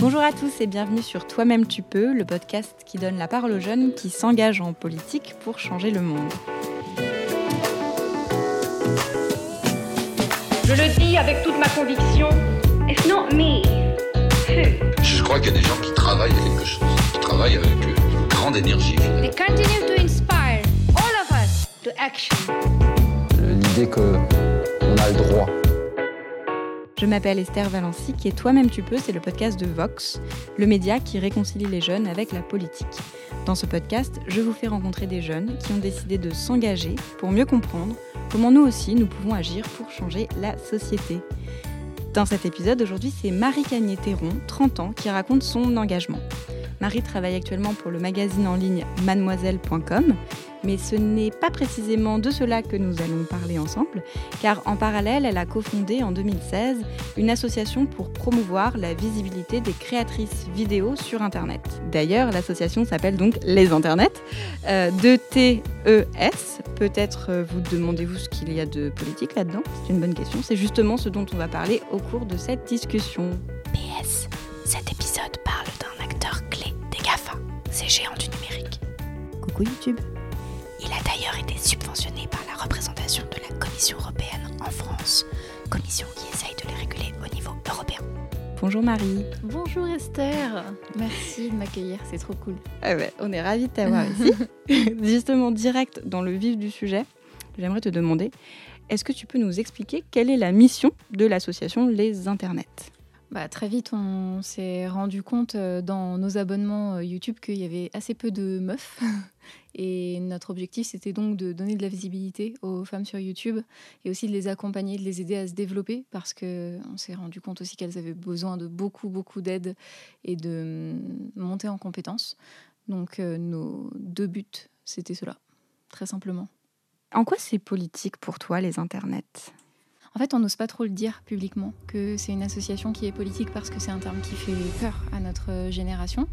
Bonjour à tous et bienvenue sur Toi-même tu peux, le podcast qui donne la parole aux jeunes qui s'engagent en politique pour changer le monde. Je le dis avec toute ma conviction, it's not me. Je crois qu'il y a des gens qui travaillent à quelque chose, qui travaillent avec une grande énergie. finalement. They continue to inspire all of us to action. l'idée que on a le droit. Je m'appelle Esther Valency et Toi-même tu peux, c'est le podcast de Vox, le média qui réconcilie les jeunes avec la politique. Dans ce podcast, je vous fais rencontrer des jeunes qui ont décidé de s'engager pour mieux comprendre comment nous aussi nous pouvons agir pour changer la société. Dans cet épisode, aujourd'hui, c'est Marie Cagné-Théron, 30 ans, qui raconte son engagement. Marie travaille actuellement pour le magazine en ligne mademoiselle.com, mais ce n'est pas précisément de cela que nous allons parler ensemble, car en parallèle, elle a cofondé en 2016 une association pour promouvoir la visibilité des créatrices vidéo sur Internet. D'ailleurs, l'association s'appelle donc Les Internets, euh, de T-E-S. Peut-être euh, vous demandez-vous ce qu'il y a de politique là-dedans? C'est une bonne question. C'est justement ce dont on va parler au cours de cette discussion. PS, cet épisode parle d'un acteur clé des GAFA, ces géants du numérique. Coucou YouTube. Été subventionné par la représentation de la Commission européenne en France, commission qui essaye de les réguler au niveau européen. Bonjour Marie. Bonjour Esther, merci de m'accueillir, c'est trop cool. Ah ouais, on est ravis de t'avoir ici. Justement, direct dans le vif du sujet, j'aimerais te demander, est-ce que tu peux nous expliquer quelle est la mission de l'association Les Internets? Bah, très vite, on s'est rendu compte euh, dans nos abonnements euh, YouTube qu'il y avait assez peu de meufs. Et notre objectif, c'était donc de donner de la visibilité aux femmes sur YouTube et aussi de les accompagner, de les aider à se développer parce qu'on s'est rendu compte aussi qu'elles avaient besoin de beaucoup, beaucoup d'aide et de hum, monter en compétences. Donc, euh, nos deux buts, c'était cela, très simplement. En quoi c'est politique pour toi, les Internets? En fait, on n'ose pas trop le dire publiquement que c'est une association qui est politique parce que c'est un terme qui fait peur à notre génération.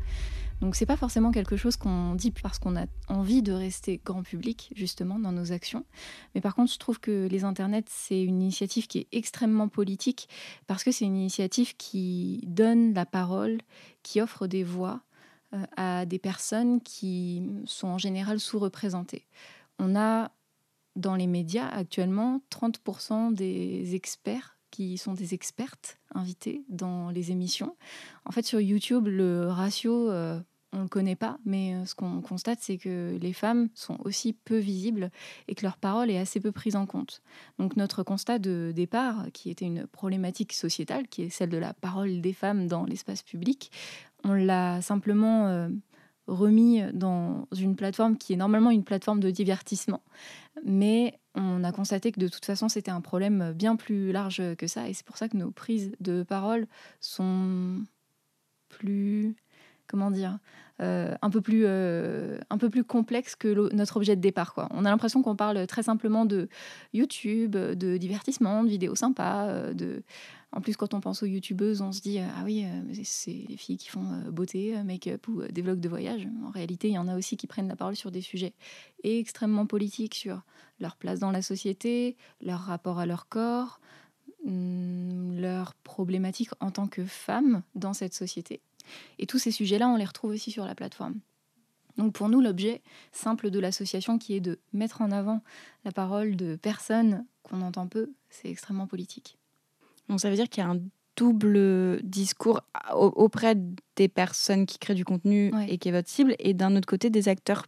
Donc c'est pas forcément quelque chose qu'on dit parce qu'on a envie de rester grand public justement dans nos actions. Mais par contre, je trouve que les internets c'est une initiative qui est extrêmement politique parce que c'est une initiative qui donne la parole, qui offre des voix euh, à des personnes qui sont en général sous-représentées. On a dans les médias actuellement 30% des experts qui sont des expertes invitées dans les émissions. En fait, sur YouTube, le ratio, euh, on ne le connaît pas, mais euh, ce qu'on constate, c'est que les femmes sont aussi peu visibles et que leur parole est assez peu prise en compte. Donc notre constat de départ, qui était une problématique sociétale, qui est celle de la parole des femmes dans l'espace public, on l'a simplement euh, remis dans une plateforme qui est normalement une plateforme de divertissement. Mais on a constaté que de toute façon, c'était un problème bien plus large que ça. Et c'est pour ça que nos prises de parole sont plus, comment dire, euh, un, peu plus, euh, un peu plus complexes que notre objet de départ. On a l'impression qu'on parle très simplement de YouTube, de divertissement, de vidéos sympas. euh. En plus, quand on pense aux youtubeuses, on se dit Ah oui, c'est les filles qui font beauté, make-up ou des vlogs de voyage. En réalité, il y en a aussi qui prennent la parole sur des sujets extrêmement politiques, sur leur place dans la société, leur rapport à leur corps, hum, leurs problématiques en tant que femmes dans cette société. Et tous ces sujets-là, on les retrouve aussi sur la plateforme. Donc pour nous, l'objet simple de l'association qui est de mettre en avant la parole de personnes qu'on entend peu, c'est extrêmement politique. Donc ça veut dire qu'il y a un double discours au- auprès des personnes qui créent du contenu Ouais. et qui est votre cible, et d'un autre côté des acteurs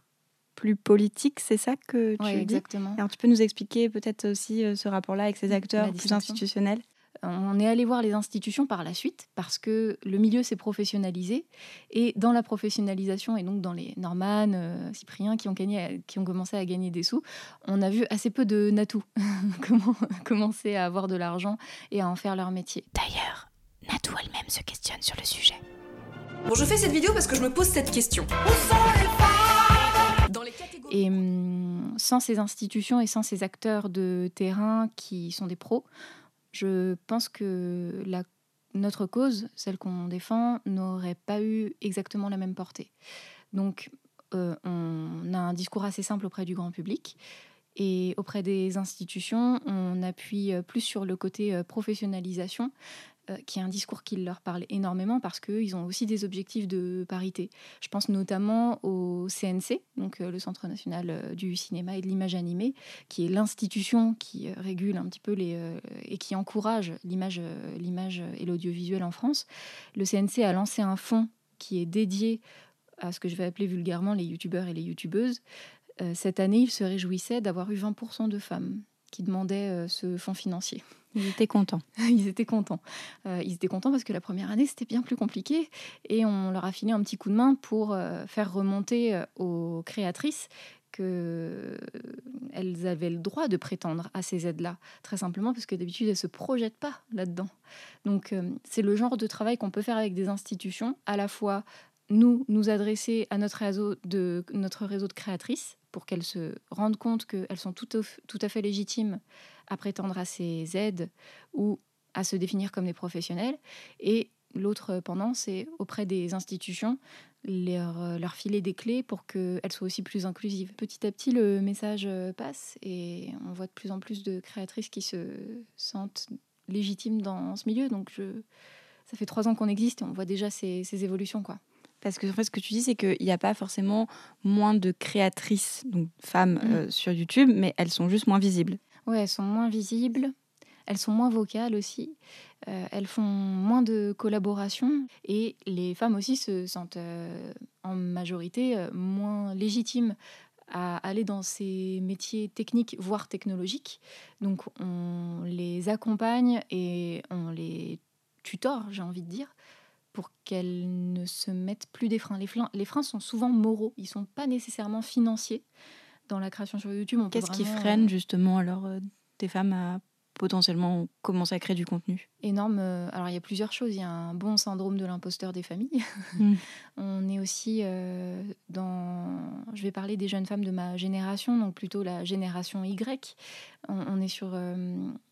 plus politiques, c'est ça que tu Ouais, dis? exactement. Alors tu peux nous expliquer peut-être aussi euh, ce rapport-là avec ces acteurs La plus institutionnels? On est allé voir les institutions par la suite parce que le milieu s'est professionnalisé et dans la professionnalisation et donc dans les Norman, euh, Cyprien qui ont, gagné, qui ont commencé à gagner des sous, on a vu assez peu de Natou comment commencer à avoir de l'argent et à en faire leur métier. D'ailleurs, Natou elle-même se questionne sur le sujet. Bon, je fais cette vidéo parce que je me pose cette question. Dans les catégories. Et hum, sans ces institutions et sans ces acteurs de terrain qui sont des pros, je pense que notre cause, celle qu'on défend, n'aurait pas eu exactement la même portée. Donc, euh, on a un discours assez simple auprès du grand public. Et auprès des institutions, on appuie euh, plus sur le côté euh, professionnalisation, qui est un discours qui leur parle énormément parce qu'ils ont aussi des objectifs de parité. Je pense notamment au CNC, donc euh, le Centre national euh, du cinéma et de l'image animée, qui est l'institution qui régule un petit peu les, et qui encourage l'image, l'image et l'audiovisuel en France. Le CNC a lancé un fonds qui est dédié à ce que je vais appeler vulgairement les youtubeurs et les youtubeuses. cette année, il se réjouissait d'avoir eu 20% de femmes qui demandaient ce fonds financier. Ils étaient contents. ils étaient contents. Euh, ils étaient contents parce que la première année, c'était bien plus compliqué. Et on leur a filé un petit coup de main pour euh, faire remonter euh, aux créatrices qu'elles avaient le droit de prétendre à ces aides-là. Très simplement parce que d'habitude, elles ne se projettent pas là-dedans. Donc, c'est le genre de travail qu'on peut faire avec des institutions, à la fois nous, nous adresser à notre réseau de, notre réseau de créatrices pour qu'elles se rendent compte qu'elles sont tout, tout à fait légitimes à prétendre à ces aides ou à se définir comme des professionnels. Et l'autre pendant, c'est auprès des institutions, leur, leur filer des clés pour qu'elles soient aussi plus inclusives. Petit à petit, le message passe et on voit de plus en plus de créatrices qui se sentent légitimes dans ce milieu. Donc je, ça fait trois ans qu'on existe et on voit déjà ces, ces évolutions. quoi. Parce que en fait, ce que tu dis, c'est qu'il n'y a pas forcément moins de créatrices, donc femmes, mmh. euh, sur YouTube, mais elles sont juste moins visibles. Oui, elles sont moins visibles, elles sont moins vocales aussi, euh, elles font moins de collaboration et les femmes aussi se sentent euh, en majorité moins légitimes à aller dans ces métiers techniques, voire technologiques. Donc on les accompagne et on les tutore, j'ai envie de dire, pour qu'elles ne se mettent plus des freins. Les, freins. les freins sont souvent moraux, ils ne sont pas nécessairement financiers dans la création sur YouTube. Qu'est-ce qui freine euh, justement alors euh, des femmes à potentiellement commencer à créer du contenu? Énorme. Euh, alors il y a plusieurs choses. Il y a un bon syndrome de l'imposteur des familles. Hmm. On est aussi dans. Je vais parler des jeunes femmes de ma génération, donc plutôt la génération Y. On, est sur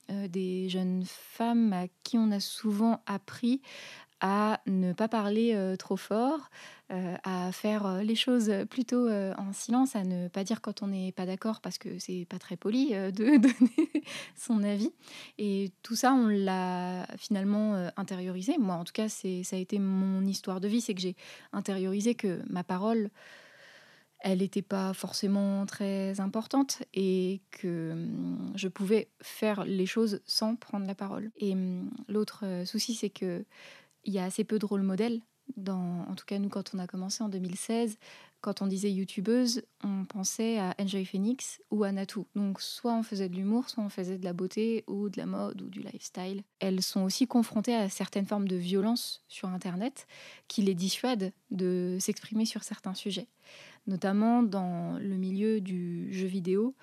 des jeunes femmes à qui on a souvent appris à ne pas parler euh, trop fort, euh, à faire euh, les choses plutôt en silence, à ne pas dire quand on n'est pas d'accord parce que c'est pas très poli de donner son avis. Et tout ça, on l'a finalement intériorisé. Moi, en tout cas, c'est ça a été mon histoire de vie, c'est que j'ai intériorisé que ma parole elle n'était pas forcément très importante et que hum, je pouvais faire les choses sans prendre la parole. Et hum, l'autre souci, c'est que il y a assez peu de rôle modèles. Dans, en tout cas, nous, quand on a commencé en 2016, quand on disait youtubeuse, on pensait à Enjoy Phoenix ou à Natou. Donc, soit on faisait de l'humour, soit on faisait de la beauté ou de la mode ou du lifestyle. Elles sont aussi confrontées à certaines formes de violence sur Internet qui les dissuadent de s'exprimer sur certains sujets. Notamment dans le milieu du jeu vidéo,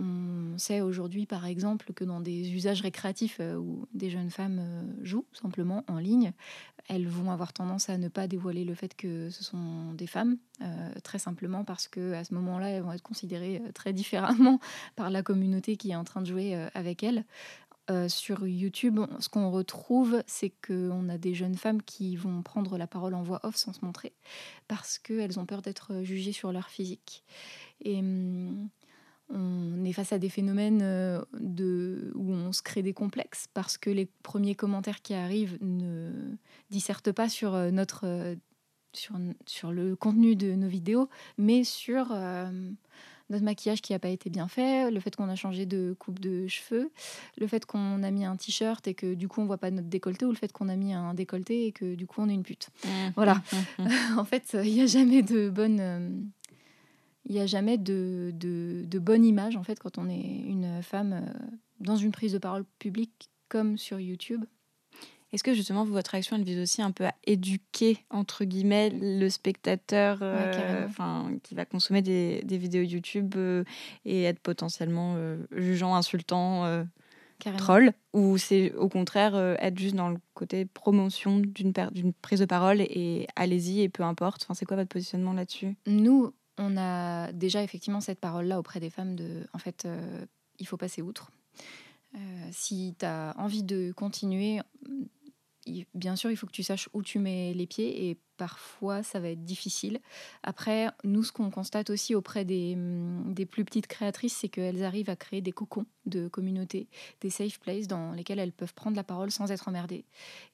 on sait aujourd'hui, par exemple, que dans des usages récréatifs euh, où des jeunes femmes euh, jouent simplement en ligne, elles vont avoir tendance à ne pas dévoiler le fait que ce sont des femmes, euh, très simplement parce que à ce moment-là, elles vont être considérées très différemment par la communauté qui est en train de jouer avec elles. sur YouTube, ce qu'on retrouve, c'est qu'on a des jeunes femmes qui vont prendre la parole en voix off sans se montrer parce qu'elles ont peur d'être jugées sur leur physique. Et hum, on est face à des phénomènes euh, de, où on se crée des complexes parce que les premiers commentaires qui arrivent ne dissertent pas sur, euh, notre, euh, sur, sur le contenu de nos vidéos, mais sur notre maquillage qui n'a pas été bien fait, le fait qu'on a changé de coupe de cheveux, le fait qu'on a mis un t-shirt et que du coup on voit pas notre décolleté, ou le fait qu'on a mis un décolleté et que du coup on est une pute. Mmh. Voilà. Mmh, mmh, en fait, il n'y a jamais de bonne il n'y a jamais de, de, bonne image en fait quand on est une femme euh, dans une prise de parole publique comme sur YouTube. Est-ce que justement votre action elle vise aussi un peu à éduquer entre guillemets le spectateur euh, qui va consommer des, des vidéos YouTube euh, et être potentiellement jugeant, insultant, troll? Ou c'est au contraire être juste dans le côté promotion d'une prise de parole et allez-y et peu importe? Enfin, c'est quoi votre positionnement là-dessus? Nous, on a déjà effectivement cette parole-là auprès des femmes de, en fait, euh, il faut passer outre. Euh, si tu as envie de continuer, bien sûr, il faut que tu saches où tu mets les pieds et parfois ça va être difficile. Après, nous, ce qu'on constate aussi auprès des, hum, des plus petites créatrices, c'est qu'elles arrivent à créer des cocons de communauté, des safe places dans lesquels elles peuvent prendre la parole sans être emmerdées.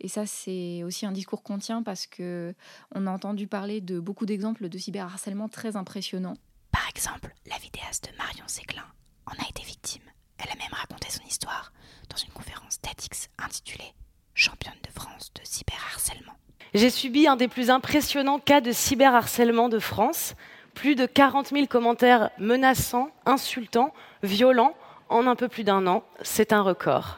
Et ça, c'est aussi un discours qu'on tient parce que on a entendu parler de beaucoup d'exemples de cyberharcèlement très impressionnants. Par exemple, la vidéaste Marion Séclin en a été victime. Elle a même raconté son histoire dans une conférence TEDx intitulée Championne de France de cyberharcèlement. J'ai subi un des plus impressionnants cas de cyberharcèlement de France. Plus de 40 000 commentaires menaçants, insultants, violents en un peu plus d'un an. C'est un record.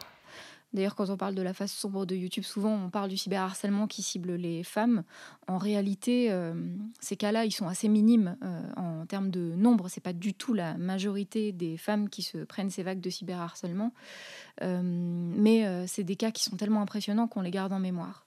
D'ailleurs, quand on parle de la face sombre de YouTube, souvent on parle du cyberharcèlement qui cible les femmes. En réalité, euh, ces cas-là, ils sont assez minimes euh, en termes de nombre. C'est pas du tout la majorité des femmes qui se prennent ces vagues de cyberharcèlement. Euh, mais euh, c'est des cas qui sont tellement impressionnants qu'on les garde en mémoire.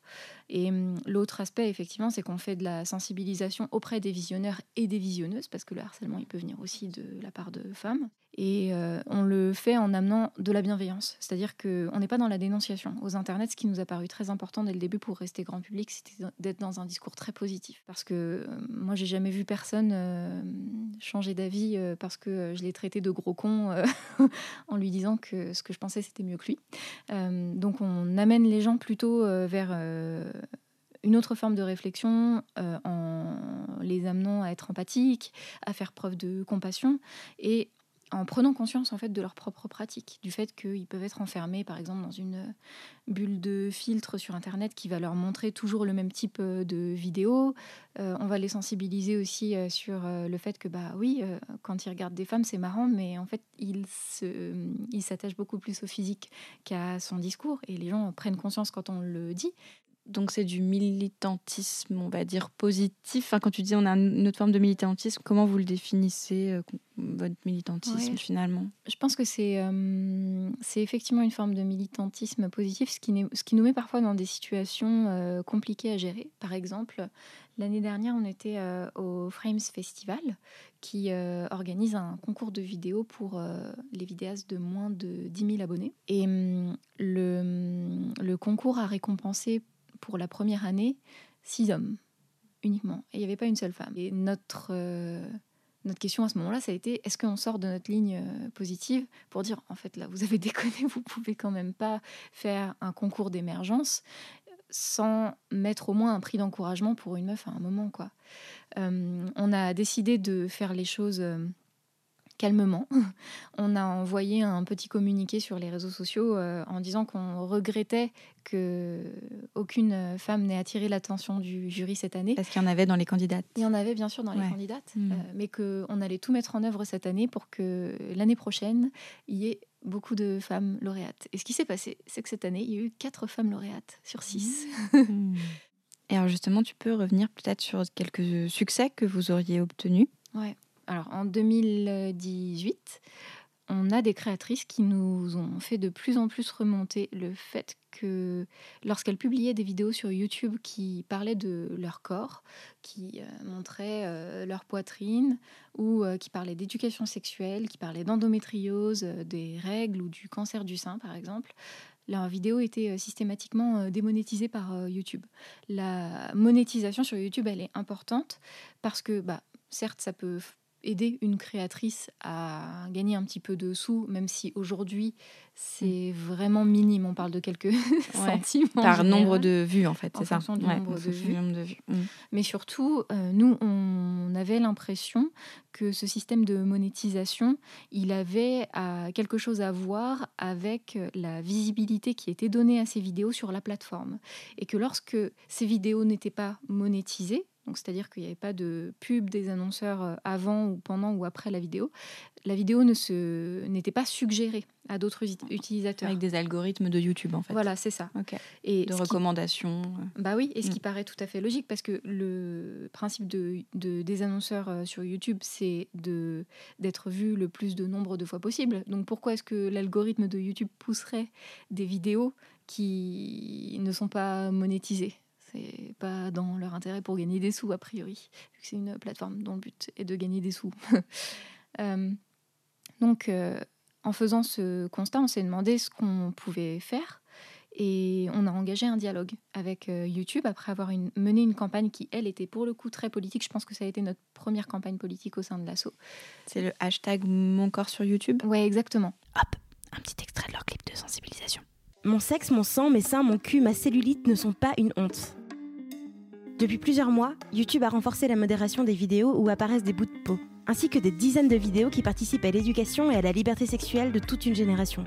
Et l'autre aspect, effectivement, c'est qu'on fait de la sensibilisation auprès des visionneurs et des visionneuses, parce que le harcèlement, il peut venir aussi de la part de femmes. Et euh, on le fait en amenant de la bienveillance. C'est-à-dire qu'on n'est pas dans la dénonciation. Aux internets, ce qui nous a paru très important dès le début pour rester grand public, c'était d'être dans un discours très positif. Parce que euh, moi, j'ai jamais vu personne euh, changer d'avis euh, parce que je l'ai traité de gros con en lui disant que ce que je pensais, c'était mieux que lui. Donc on amène les gens plutôt vers une autre forme de réflexion en les amenant à être empathiques, à faire preuve de compassion et en prenant conscience en fait de leur propre pratique, du fait qu'ils peuvent être enfermés par exemple dans une bulle de filtre sur internet qui va leur montrer toujours le même type euh, de vidéos. Euh, on va les sensibiliser aussi euh, sur euh, le fait que bah oui, euh, quand ils regardent des femmes c'est marrant, mais en fait ils ils s'attachent beaucoup plus au physique qu'à son discours et les gens prennent conscience quand on le dit. Donc c'est du militantisme, on va dire, positif. Enfin, quand tu dis on a une autre forme de militantisme, comment vous le définissez, euh, votre militantisme Ouais. finalement? Je pense que c'est euh, effectivement une forme de militantisme positif, ce qui, ce qui nous met parfois dans des situations euh, compliquées à gérer. Par exemple, l'année dernière, on était euh, au Frames Festival, qui organise un concours de vidéos pour les vidéastes de moins de 10 000 abonnés. Et hum, le, hum, le concours a récompensé pour la première année six hommes uniquement. Et il n'y avait pas une seule femme. Et notre... euh, notre question à ce moment-là, ça a été est-ce qu'on sort de notre ligne euh, positive pour dire en fait là vous avez déconné, vous pouvez quand même pas faire un concours d'émergence sans mettre au moins un prix d'encouragement pour une meuf à un moment quoi. Euh, on a décidé de faire les choses calmement. On a envoyé un petit communiqué sur les réseaux sociaux euh, en disant qu'on regrettait que aucune femme n'ait attiré l'attention du jury cette année. Parce qu'il y en avait dans les candidates. Il y en avait bien sûr dans les candidates, Mm. euh, mais qu'on allait tout mettre en œuvre cette année pour que l'année prochaine, il y ait beaucoup de femmes lauréates. Et ce qui s'est passé, c'est que cette année, il y a eu quatre femmes lauréates sur six. Hmm. Et alors justement, tu peux revenir peut-être sur quelques succès que vous auriez obtenus. Ouais. Alors en 2018, on a des créatrices qui nous ont fait de plus en plus remonter le fait que lorsqu'elles publiaient des vidéos sur YouTube qui parlaient de leur corps, qui euh, montraient euh, leur poitrine ou euh, qui parlaient d'éducation sexuelle, qui parlaient d'endométriose, des règles ou du cancer du sein par exemple, leurs vidéos étaient systématiquement démonétisées par YouTube. La monétisation sur YouTube, elle est importante parce que, bah, certes, ça peut aider une créatrice à gagner un petit peu de sous, même si aujourd'hui c'est vraiment minime. On parle de quelques centimes. en Par nombre de vues, en fait, c'est ça fonction du Ouais, nombre de vues. du nombre de vues. Hmm. Mais surtout, euh, nous, on avait l'impression que ce système de monétisation, il avait euh, quelque chose à voir avec euh, la visibilité qui était donnée à ces vidéos sur la plateforme. Et que lorsque ces vidéos n'étaient pas monétisées, donc c'est-à-dire qu'il n'y avait pas de pub des annonceurs euh, avant ou pendant ou après la vidéo, la vidéo ne se n'était pas suggérée à d'autres uti- utilisateurs. Avec des algorithmes de YouTube, en fait. Voilà, c'est ça. Et De qui- recommandations. euh. bah oui, et ce Mm. qui paraît tout à fait logique parce que le principe de, de- des annonceurs euh, sur YouTube, c'est de d'être vu le plus de nombre de fois possible. Donc pourquoi est-ce que l'algorithme de YouTube pousserait des vidéos qui ne sont pas monétisées? C'est pas dans leur intérêt pour gagner des sous a priori, vu que c'est une plateforme dont le but est de gagner des sous. Euh, donc euh, en faisant ce constat, on s'est demandé ce qu'on pouvait faire. Et on a engagé un dialogue avec euh, YouTube après avoir une- mené une campagne qui, elle, était pour le coup très politique. Je pense que ça a été notre première campagne politique au sein de l'assaut. C'est le hashtag Mon corps sur YouTube? Ouais, exactement. Hop, un petit extrait de leur clip de sensibilisation. Mon sexe, mon sang, mes seins, mon cul, ma cellulite ne sont pas une honte. Depuis plusieurs mois, YouTube a renforcé la modération des vidéos où apparaissent des bouts de peau, ainsi que des dizaines de vidéos qui participent à l'éducation et à la liberté sexuelle de toute une génération.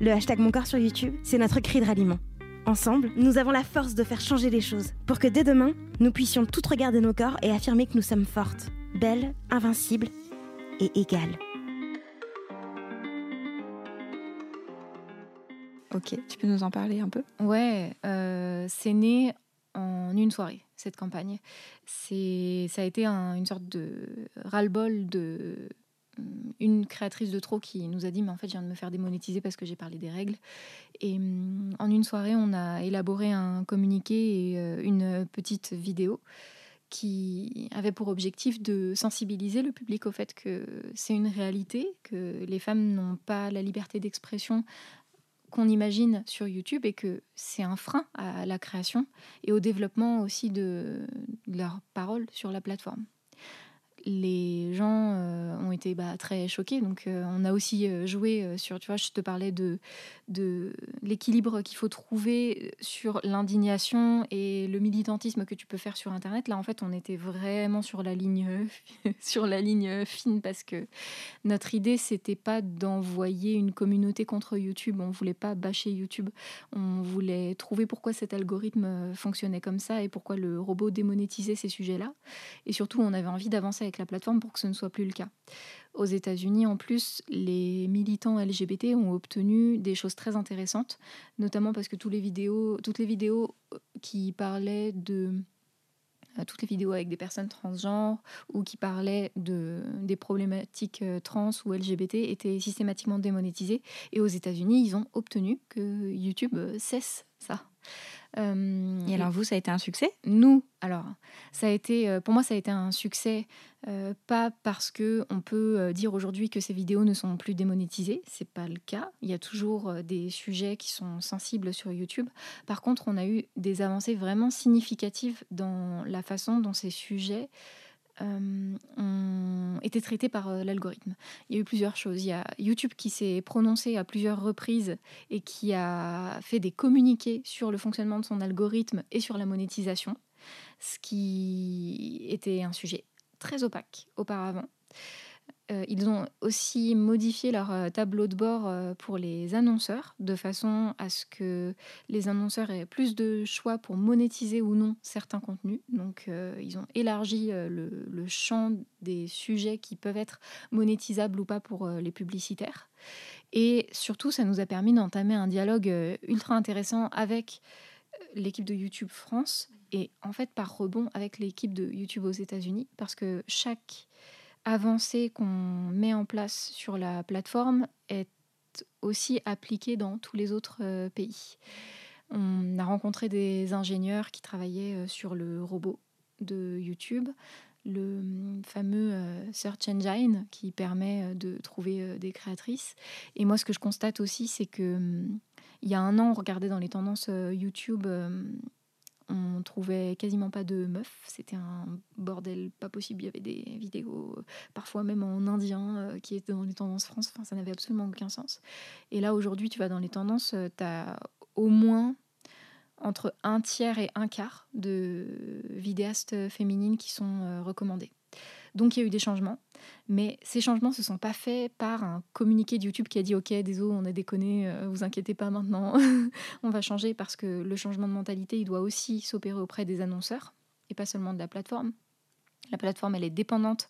Le hashtag Mon corps sur YouTube, c'est notre cri de ralliement. Ensemble, nous avons la force de faire changer les choses, pour que dès demain, nous puissions toutes regarder nos corps et affirmer que nous sommes fortes, belles, invincibles et égales. Ok, tu peux nous en parler un peu? Ouais, euh, c'est né en une soirée, cette campagne. C'est, ça a été un- une sorte de ras-le-bol de hum, une créatrice de trop qui nous a dit mais en fait je viens de me faire démonétiser parce que j'ai parlé des règles et hum, en une soirée on a élaboré un communiqué et euh, une petite vidéo qui avait pour objectif de sensibiliser le public au fait que c'est une réalité, que les femmes n'ont pas la liberté d'expression qu'on imagine sur YouTube et que c'est un frein à la création et au développement aussi de, de leurs paroles sur la plateforme. Les gens euh, ont été bah, très choqués, donc euh, on a aussi euh, joué sur, tu vois, je te parlais de, l'équilibre qu'il faut trouver sur l'indignation et le militantisme que tu peux faire sur Internet. Là, en fait, on était vraiment sur la ligne, sur la ligne fine parce que notre idée, c'était pas d'envoyer une communauté contre YouTube. On voulait pas bâcher YouTube. On voulait trouver pourquoi cet algorithme fonctionnait comme ça et pourquoi le robot démonétisait ces sujets-là. Et surtout, on avait envie d'avancer avec la plateforme pour que ce ne soit plus le cas. Aux États-Unis, en plus, les militants LGBT ont obtenu des choses très intéressantes, notamment parce que tous les vidéos, toutes les vidéos euh, qui parlaient de euh, toutes les vidéos avec des personnes transgenres ou qui parlaient de, des problématiques euh, trans ou LGBT étaient systématiquement démonétisées. Et aux États-Unis, ils ont obtenu que YouTube cesse ça. Euh, Et alors vous, ça a été un succès? Nous, alors, ça a été, euh, pour moi, ça a été un succès, euh, pas parce que on peut dire aujourd'hui que ces vidéos ne sont plus démonétisées, c'est pas le cas. Il y a toujours des sujets qui sont sensibles sur YouTube. Par contre, on a eu des avancées vraiment significatives dans la façon dont ces sujets euh, ont été traités par euh, l'algorithme. Il y a eu plusieurs choses. Il y a YouTube qui s'est prononcé à plusieurs reprises et qui a fait des communiqués sur le fonctionnement de son algorithme et sur la monétisation, ce qui était un sujet très opaque auparavant. Euh, ils ont aussi modifié leur euh, tableau de bord euh, pour les annonceurs, de façon à ce que les annonceurs aient plus de choix pour monétiser ou non certains contenus. Donc ils ont élargi le, le champ des sujets qui peuvent être monétisables ou pas pour les publicitaires. Et surtout, ça nous a permis d'entamer un dialogue ultra intéressant avec l'équipe de YouTube France et en fait par rebond avec l'équipe de YouTube aux États-Unis parce que chaque avancée qu'on met en place sur la plateforme est aussi appliquée dans tous les autres euh, pays. On a rencontré des ingénieurs qui travaillaient euh, sur le robot de YouTube, le hum, fameux euh, Search Engine qui permet de trouver des créatrices. Et moi, ce que je constate aussi, c'est que hum, il y a un an, on regardait dans les tendances YouTube, euh, on trouvait quasiment pas de meufs. C'était un bordel pas possible. Il y avait des vidéos, euh, parfois même en indien, euh, qui étaient dans les tendances France. Enfin, ça n'avait absolument aucun sens. Et là, aujourd'hui, tu vas dans les tendances, tu as au moins entre un tiers et un quart de vidéastes féminines qui sont euh, recommandées. Donc il y a eu des changements, mais ces changements ne se sont pas faits par un communiqué de YouTube qui a dit ok désolé on a déconné, euh, vous inquiétez pas maintenant, on va changer parce que le changement de mentalité il doit aussi s'opérer auprès des annonceurs et pas seulement de la plateforme. La plateforme elle est dépendante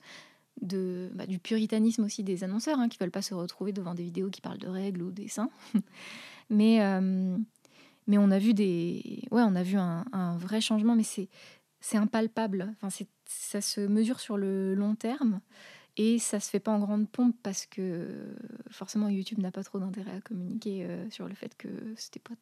bah, du puritanisme aussi des annonceurs hein, qui veulent pas se retrouver devant des vidéos qui parlent de règles ou des seins. mais euh, mais on a vu des ouais on a vu un vrai changement mais c'est c'est impalpable. Enfin c'est ça se mesure sur le long terme et ça se fait pas en grande pompe parce que forcément YouTube n'a pas trop d'intérêt à communiquer euh, sur le fait que c'était pas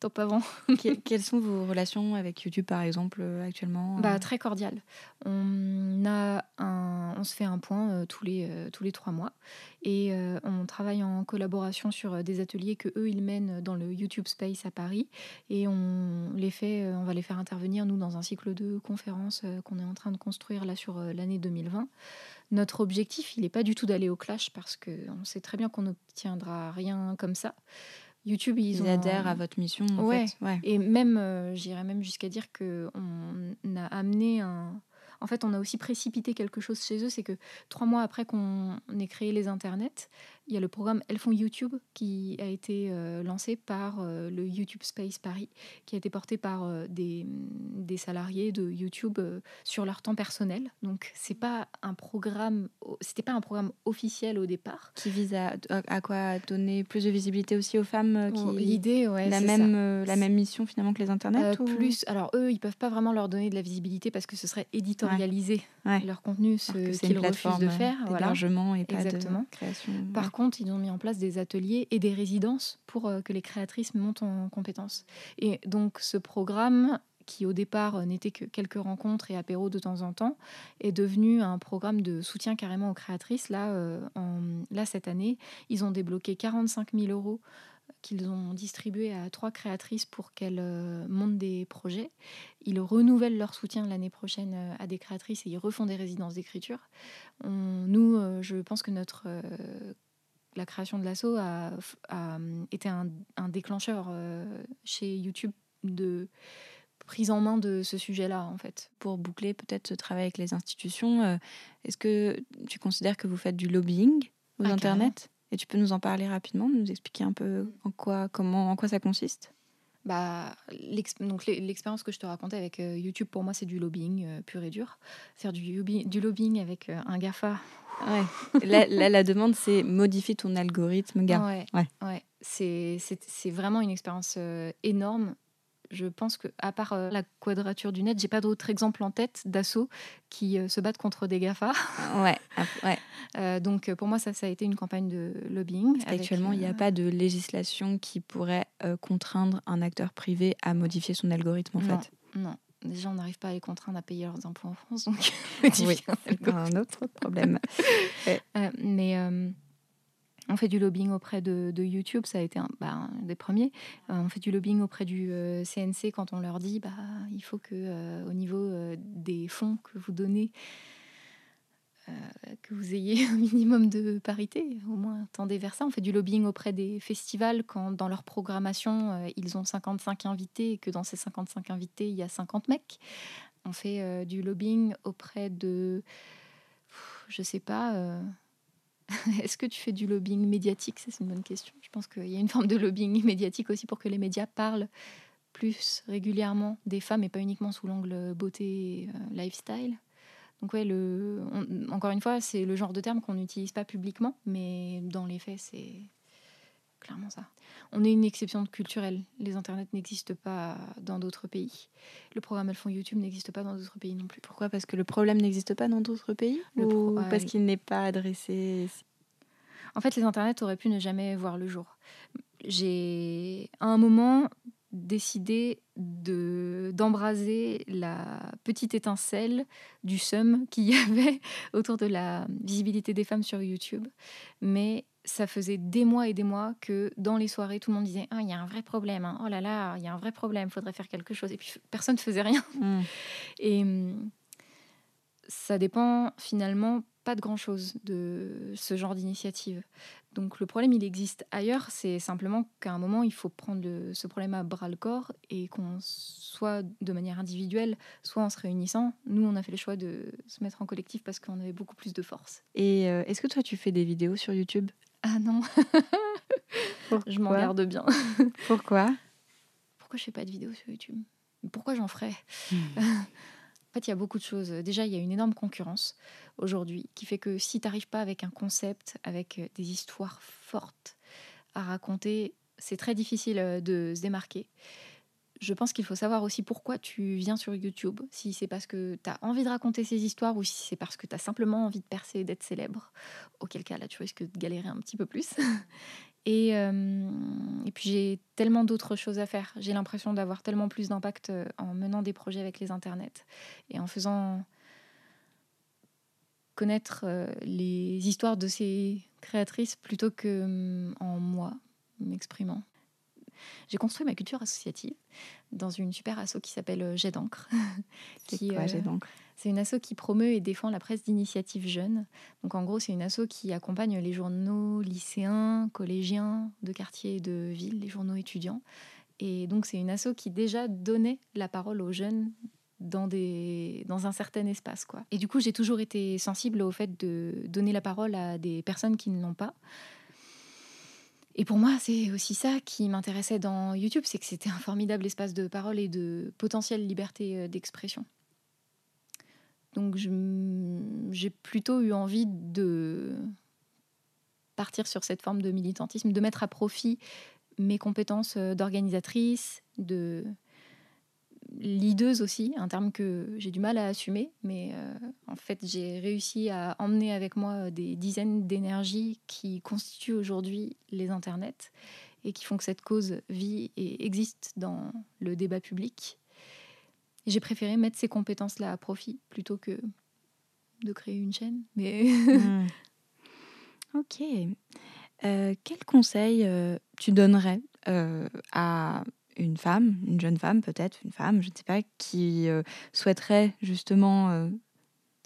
top avant. quelles sont vos relations avec YouTube, par exemple, actuellement bah, Très cordiales. On, a un, on se fait un point tous, les, tous les trois mois et on travaille en collaboration sur des ateliers que eux ils mènent dans le YouTube Space à Paris et on les fait, on va les faire intervenir nous dans un cycle de conférences qu'on est en train de construire là sur l'année 2020. Notre objectif, il n'est pas du tout d'aller au clash parce qu'on sait très bien qu'on n'obtiendra rien comme ça. YouTube, ils, adhèrent à votre mission. En ouais. Et même, euh, j'irais même jusqu'à dire qu'on a amené un. En fait, on a aussi précipité quelque chose chez eux, c'est que trois mois après qu'on ait créé les internets, il y a le programme Elles font YouTube qui a été euh, lancé par euh, le YouTube Space Paris, qui a été porté par euh, des, des, salariés de YouTube sur leur temps personnel. Donc c'est pas un programme, c'était pas un programme officiel au départ. Qui vise à, à quoi? Donner plus de visibilité aussi aux femmes qui l'idée ouais la même la même mission finalement que les internets. Plus alors eux ils peuvent pas vraiment leur donner de la visibilité parce que ce serait éditorialiser leur contenu, ce qu'ils refusent de faire. Voilà. et pas Exactement. de création. Par ils ont mis en place des ateliers et des résidences pour euh, que les créatrices montent en compétences. Et donc ce programme qui au départ euh, n'était que quelques rencontres et apéros de temps en temps, est devenu un programme de soutien carrément aux créatrices. Là, euh, là cette année, ils ont débloqué 45 000 euros qu'ils ont distribué à trois créatrices pour qu'elles montent des projets. Ils renouvellent leur soutien l'année prochaine à des créatrices et ils refont des résidences d'écriture. Nous, je pense que notre la création de l'assaut a, été un, déclencheur euh, chez YouTube de prise en main de ce sujet-là, en fait. Pour boucler peut-être ce travail avec les institutions, euh, est-ce que tu considères que vous faites du lobbying aux ah, Internet Et tu peux nous en parler rapidement, nous expliquer un peu en quoi, comment, en quoi ça consiste? Bah, donc l'expérience que je te racontais avec euh, YouTube, pour moi, c'est du lobbying pur et dur. Faire du, du lobbying avec un GAFA Ouais. là, la demande, c'est modifie ton algorithme, gars. Ouais, ouais. ouais. C'est vraiment une expérience euh, énorme. Je pense que, à part euh, la quadrature du net, j'ai pas d'autres exemples en tête d'assauts qui euh, se battent contre des GAFA. Ouais, ouais. donc, pour moi, ça, ça a été une campagne de lobbying. Actuellement, il n'y a pas de législation qui pourrait contraindre un acteur privé à modifier son algorithme, en fait. Non, Déjà, on n'arrive pas à les contraindre à payer leurs impôts en France, donc oui, un autre problème. Euh, mais euh, on fait du lobbying auprès de, YouTube, ça a été un, bah, des premiers. Euh, on fait du lobbying auprès du CNC quand on leur dit, bah, il faut que au niveau des fonds que vous donnez euh, que vous ayez un minimum de parité, au moins tendez vers ça. On fait du lobbying auprès des festivals quand dans leur programmation, euh, ils ont 55 invités et que dans ces 55 invités, il y a 50 mecs. On fait euh, du lobbying auprès de... Je sais pas... Est-ce que tu fais du lobbying médiatique? C'est une bonne question. Je pense qu'il y a une forme de lobbying médiatique aussi pour que les médias parlent plus régulièrement des femmes et pas uniquement sous l'angle beauté lifestyle. Donc ouais, le, encore une fois, c'est le genre de terme qu'on n'utilise pas publiquement, mais dans les faits, c'est clairement ça. On est une exception culturelle. Les internets n'existent pas dans d'autres pays. Le programme Alphon YouTube n'existe pas dans d'autres pays non plus. Pourquoi? Parce que le problème n'existe pas dans d'autres pays Ou parce qu'il n'est pas adressé En fait, les internets auraient pu ne jamais voir le jour. J'ai, à un moment, décidé de d'embraser la petite étincelle du seum qu'il y avait autour de la visibilité des femmes sur YouTube. Mais ça faisait des mois et des mois que dans les soirées, tout le monde disait Ah, il y a un vrai problème, hein. oh là là, il y a un vrai problème, il faudrait faire quelque chose. Et puis personne ne faisait rien. Mmh. Et hum, ça dépend finalement pas de grand-chose de ce genre d'initiative. Donc le problème, il existe ailleurs, c'est simplement qu'à un moment, il faut prendre ce problème à bras le corps et qu'on soit de manière individuelle, soit en se réunissant. Nous, on a fait le choix de se mettre en collectif parce qu'on avait beaucoup plus de force. Et euh, est-ce que toi, tu fais des vidéos sur YouTube? Ah non Je m'en garde bien. Pourquoi? Pourquoi je fais pas de vidéos sur YouTube? Pourquoi j'en ferais? Hmm. En fait, il y a beaucoup de choses. Déjà, il y a une énorme concurrence aujourd'hui qui fait que si tu n'arrives pas avec un concept, avec euh, des histoires fortes à raconter, c'est très difficile euh, de se démarquer. Je pense qu'il faut savoir aussi pourquoi tu viens sur YouTube. Si c'est parce que tu as envie de raconter ces histoires ou si c'est parce que tu as simplement envie de percer et d'être célèbre. Auquel cas, là, tu risques de galérer un petit peu plus. Et, euh, et puis j'ai tellement d'autres choses à faire. J'ai l'impression d'avoir tellement plus d'impact euh, en menant des projets avec les internets et en faisant connaître euh, les histoires de ces créatrices plutôt que en moi m'exprimant. J'ai construit ma culture associative dans une super asso qui s'appelle Jet d'encre. C'est quoi, Jet d'encre? c'est une asso qui promeut et défend la presse d'initiative jeune. Donc en gros, c'est une asso qui accompagne les journaux lycéens, collégiens de quartier et de ville, les journaux étudiants. Et donc c'est une asso qui déjà donnait la parole aux jeunes dans, des, dans un certain espace. Quoi. Et du coup, j'ai toujours été sensible au fait de donner la parole à des personnes qui ne l'ont pas. Et pour moi, c'est aussi ça qui m'intéressait dans YouTube, c'est que c'était un formidable espace de parole et de potentielle liberté euh, d'expression. Donc j'ai plutôt eu envie de partir sur cette forme de militantisme, de mettre à profit mes compétences euh, d'organisatrice, de leaduse aussi, un terme que j'ai du mal à assumer, mais euh, en fait j'ai réussi à emmener avec moi des dizaines d'énergies qui constituent aujourd'hui les internets et qui font que cette cause vit et existe dans le débat public. J'ai préféré mettre ces compétences-là à profit plutôt que de créer une chaîne. Mais. Ok. Euh, quel conseil euh, tu donnerais euh, à une femme, une jeune femme peut-être, une femme, je ne sais pas, qui souhaiterait justement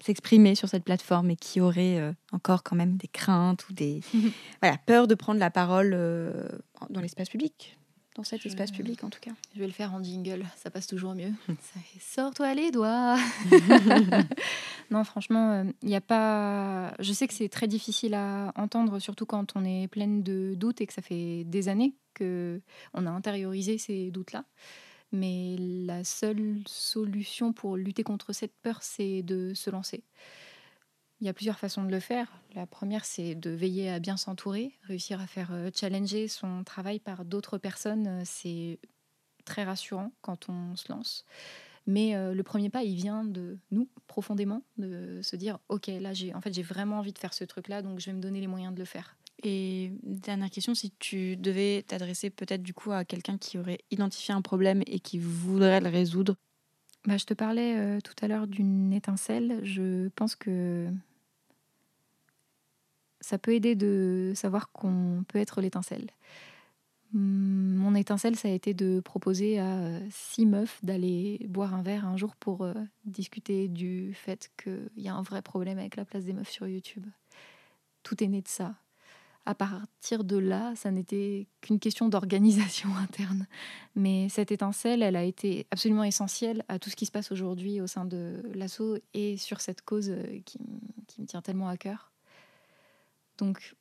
s'exprimer sur cette plateforme et qui aurait encore quand même des craintes ou des voilà, peur de prendre la parole dans l'espace public dans cet espace public en tout cas. Je vais le faire en jingle, ça passe toujours mieux. Sors-toi les doigts. non, franchement, il euh, n'y a pas. Je sais que c'est très difficile à entendre, surtout quand on est pleine de doutes et que ça fait des années que on a intériorisé ces doutes-là. Mais la seule solution pour lutter contre cette peur, c'est de se lancer. Il y a plusieurs façons de le faire. La première, c'est de veiller à bien s'entourer, réussir à faire euh, challenger son travail par d'autres personnes. Euh, c'est très rassurant quand on se lance. Mais euh, le premier pas, il vient de nous, profondément, de se dire, OK, là, j'ai en fait, j'ai vraiment envie de faire ce truc-là, donc je vais me donner les moyens de le faire. Et dernière question, si tu devais t'adresser peut-être du coup à quelqu'un qui aurait identifié un problème et qui voudrait le résoudre, bah, je te parlais euh, tout à l'heure d'une étincelle. Je pense que ça peut aider de savoir qu'on peut être l'étincelle. Hum, mon étincelle, ça a été de proposer à euh, six meufs d'aller boire un verre un jour pour euh, discuter du fait qu'il y a un vrai problème avec la place des meufs sur YouTube. Tout est né de ça à partir de là, ça n'était qu'une question d'organisation interne. Mais cette étincelle, elle a été absolument essentielle à tout ce qui se passe aujourd'hui au sein de l'assaut et sur cette cause euh, qui, me tient tellement à cœur. Donc,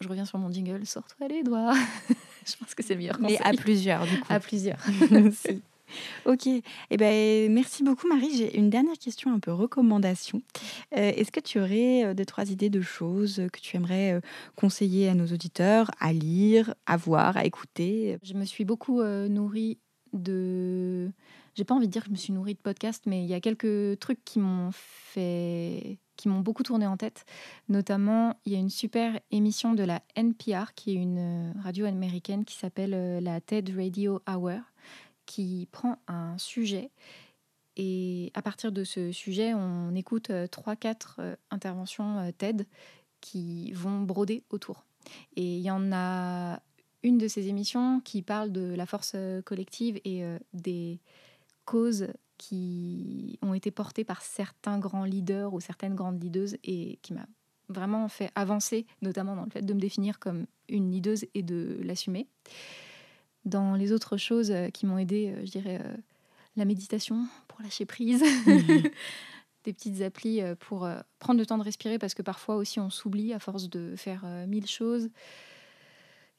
je reviens sur mon jingle, sors-toi les doigts. je pense que c'est meilleur. Mais à plusieurs, du coup. À plusieurs. Ok. Eh ben, merci beaucoup, Marie. J'ai une dernière question, un peu recommandation. Euh, est-ce que tu aurais euh, deux, trois idées de choses que tu aimerais euh, conseiller à nos auditeurs à lire, à voir, à écouter? Je me suis beaucoup nourrie de. J'ai pas envie de dire que je me suis nourrie de podcasts, mais il y a quelques trucs qui m'ont fait qui m'ont beaucoup tourné en tête. Notamment, il y a une super émission de la NPR, qui est une radio américaine, qui s'appelle la TED Radio Hour, qui prend un sujet et à partir de ce sujet, on écoute 3-4 euh, euh, interventions euh, TED qui vont broder autour. Et il y en a une de ces émissions qui parle de la force collective et des causes qui ont été portées par certains grands leaders ou certaines grandes leaders et qui m'a vraiment fait avancer, notamment dans le fait de me définir comme une leaduse et de l'assumer. Dans les autres choses euh, qui m'ont aidé, euh, je dirais euh, la méditation pour lâcher prise, des petites applis pour prendre le temps de respirer parce que parfois aussi on s'oublie à force de faire mille choses.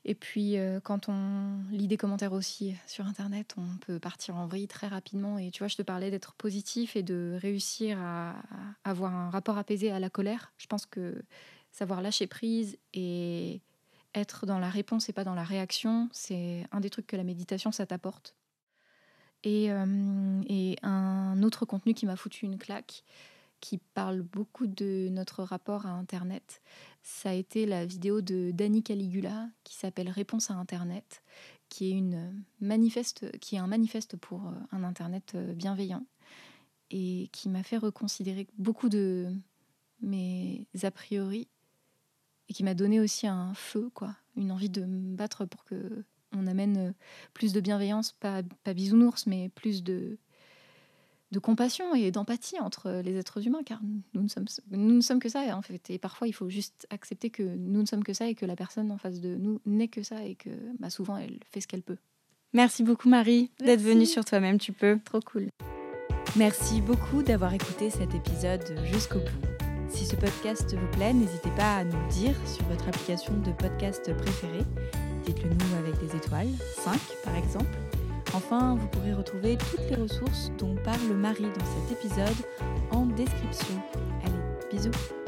Et puis quand on lit des commentaires aussi sur Internet, on peut partir en vrille très rapidement. Et tu vois, je te parlais d'être positif et de réussir à, avoir un rapport apaisé à la colère. Je pense que savoir lâcher prise et être dans la réponse et pas dans la réaction, c'est un des trucs que la méditation, ça t'apporte. Et, euh, et, un autre contenu qui m'a foutu une claque, qui parle beaucoup de notre rapport à Internet. Ça a été la vidéo de Danny Caligula qui s'appelle Réponse à Internet, qui est, une manifeste, qui est un manifeste pour un Internet bienveillant et qui m'a fait reconsidérer beaucoup de mes a priori et qui m'a donné aussi un feu, quoi, une envie de me battre pour que on amène plus de bienveillance, pas, pas bisounours, mais plus de, de compassion et d'empathie entre les êtres humains, car nous ne sommes, nous ne sommes que ça, en fait. Et parfois, il faut juste accepter que nous ne sommes que ça et que la personne en face de nous n'est que ça et que bah, souvent, elle fait ce qu'elle peut. Merci beaucoup, Marie, d'être venue sur toi-même, tu peux. Trop cool. Merci beaucoup d'avoir écouté cet épisode jusqu'au bout. Si ce podcast vous plaît, n'hésitez pas à nous dire sur votre application de podcast préférée. Dites-le nous avec des étoiles, 5 par exemple. Enfin, vous pourrez retrouver toutes les ressources dont parle Marie dans cet épisode en description. Allez, bisous